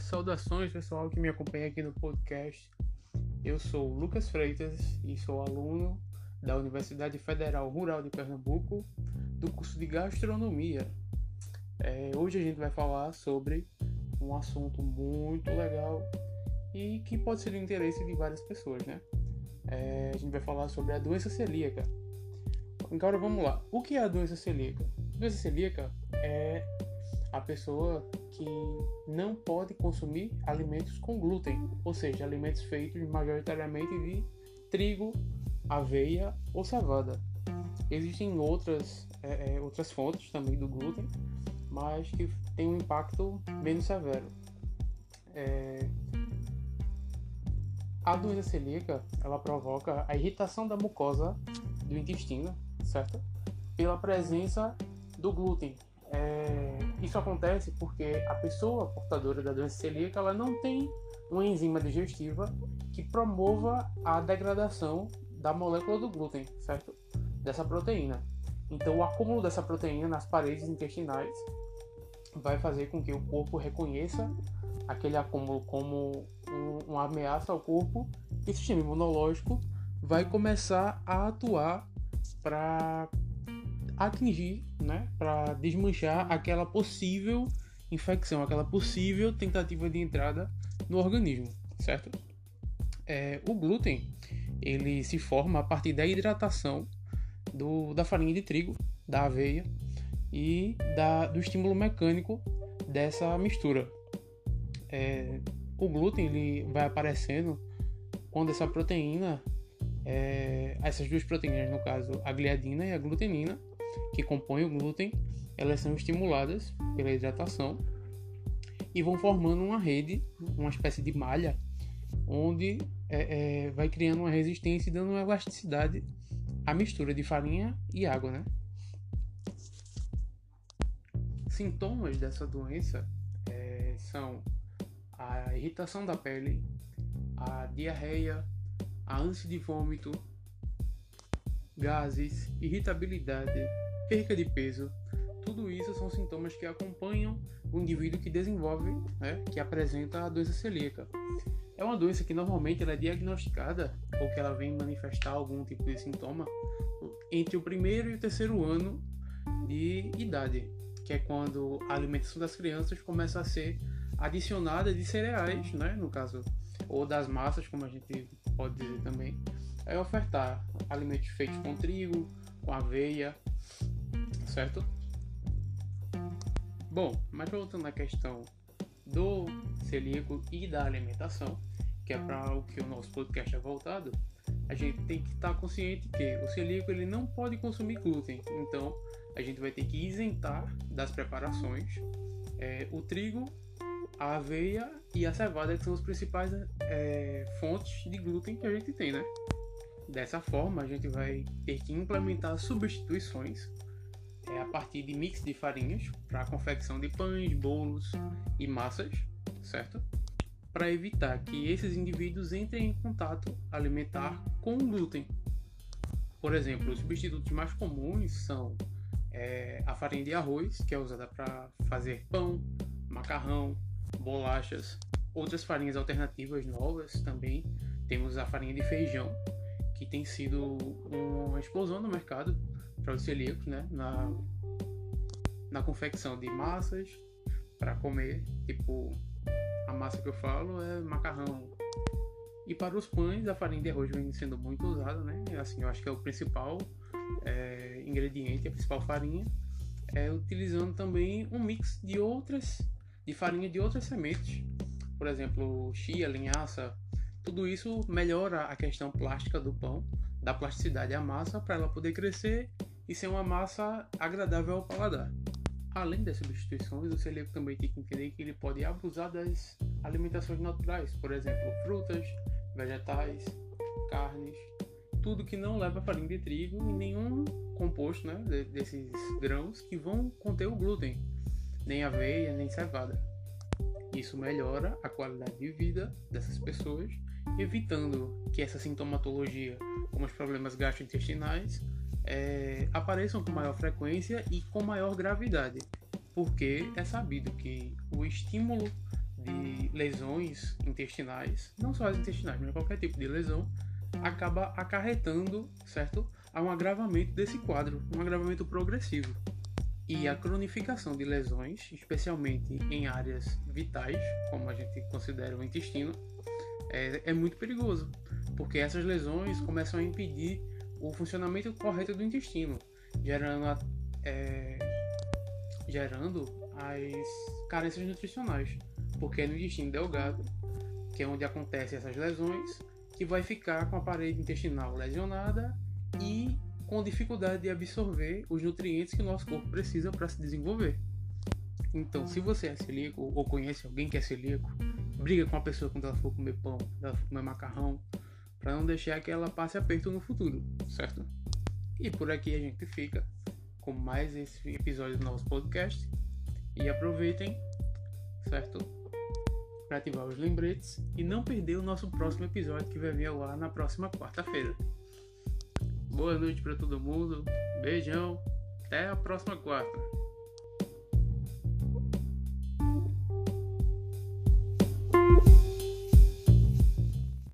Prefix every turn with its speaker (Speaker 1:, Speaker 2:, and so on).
Speaker 1: Saudações pessoal que me acompanha aqui no podcast. Eu sou Lucas Freitas e sou aluno da Universidade Federal Rural de Pernambuco do curso de Gastronomia. É, hoje a gente vai falar sobre um assunto muito legal e que pode ser do interesse de várias pessoas, né? É, a gente vai falar sobre a doença celíaca. Agora vamos lá. O que é a doença celíaca? A doença celíaca é a pessoa que não pode consumir alimentos com glúten, ou seja, alimentos feitos majoritariamente de trigo, aveia ou cevada. Existem outras, é, é, outras fontes também do glúten, mas que têm um impacto menos severo. É... A doença celíaca ela provoca a irritação da mucosa do intestino, certo? Pela presença do glúten, é, isso acontece porque a pessoa portadora da doença celíaca ela não tem uma enzima digestiva que promova a degradação da molécula do glúten, certo? Dessa proteína. Então, o acúmulo dessa proteína nas paredes intestinais vai fazer com que o corpo reconheça aquele acúmulo como um, uma ameaça ao corpo e o sistema imunológico vai começar a atuar para atingir, né, para desmanchar aquela possível infecção, aquela possível tentativa de entrada no organismo, certo? É, o glúten ele se forma a partir da hidratação do, da farinha de trigo, da aveia e da, do estímulo mecânico dessa mistura. É, o glúten ele vai aparecendo quando essa proteína, é, essas duas proteínas, no caso a gliadina e a glutenina, que compõem o glúten, elas são estimuladas pela hidratação e vão formando uma rede, uma espécie de malha, onde é, é, vai criando uma resistência e dando uma elasticidade à mistura de farinha e água, né? Sintomas dessa doença é, são a irritação da pele, a diarreia, a ânsia de vômito, gases, irritabilidade, perca de peso. Tudo isso são sintomas que acompanham o indivíduo que desenvolve, né, que apresenta a doença celíaca. É uma doença que normalmente ela é diagnosticada ou que ela vem manifestar algum tipo de sintoma entre o primeiro e o terceiro ano de idade, que é quando a alimentação das crianças começa a ser adicionada de cereais, né, no caso, ou das massas, como a gente pode dizer também, é ofertar alimentos feitos com trigo, com aveia, certo? Bom, mas voltando à questão do celíaco e da alimentação, que é para o que o nosso podcast é voltado, a gente tem que estar tá consciente que o celíaco ele não pode consumir glúten, então a gente vai ter que isentar das preparações é, o trigo, a aveia e a cevada, que são as principais é, fontes de glúten que a gente tem, né? Dessa forma, a gente vai ter que implementar substituições é, a partir de mix de farinhas para a confecção de pães, bolos e massas, certo? Para evitar que esses indivíduos entrem em contato alimentar com glúten. Por exemplo, os substitutos mais comuns são é, a farinha de arroz, que é usada para fazer pão, macarrão, bolachas, outras farinhas alternativas novas também. Temos a farinha de feijão, que tem sido uma explosão no mercado para os celíacos, né? Na, na confecção de massas para comer, tipo a massa que eu falo é macarrão. E para os pães, a farinha de arroz vem sendo muito usada, né? Assim, eu acho que é o principal é, ingrediente, a principal farinha. É utilizando também um mix de outras, de farinha de outras sementes, por exemplo, chia, linhaça. Tudo isso melhora a questão plástica do pão, da plasticidade à massa para ela poder crescer e ser uma massa agradável ao paladar. Além das substituições, o celíaco também tem que entender que ele pode abusar das alimentações naturais, por exemplo, frutas, vegetais, carnes, tudo que não leva farinha de trigo e nenhum composto né, desses grãos que vão conter o glúten, nem aveia, nem cevada. Isso melhora a qualidade de vida dessas pessoas, evitando que essa sintomatologia, como os problemas gastrointestinais, é, apareçam com maior frequência e com maior gravidade, porque é sabido que o estímulo de lesões intestinais, não só as intestinais, mas qualquer tipo de lesão, acaba acarretando, certo? A um agravamento desse quadro, um agravamento progressivo. E a cronificação de lesões, especialmente em áreas vitais, como a gente considera o intestino, é, é muito perigoso, porque essas lesões começam a impedir o funcionamento correto do intestino, gerando, a, é, gerando as carências nutricionais, porque é no intestino delgado, que é onde acontecem essas lesões, que vai ficar com a parede intestinal lesionada e com dificuldade de absorver os nutrientes que o nosso corpo precisa para se desenvolver. Então, se você é celíaco ou conhece alguém que é celíaco, briga com a pessoa quando ela for comer pão, quando ela for comer macarrão, para não deixar que ela passe aperto no futuro, certo? E por aqui a gente fica com mais esse episódio do nosso podcast. E aproveitem, certo? Para ativar os lembretes e não perder o nosso próximo episódio que vai vir ao ar na próxima quarta-feira. Boa noite para todo mundo, beijão, até a próxima quarta.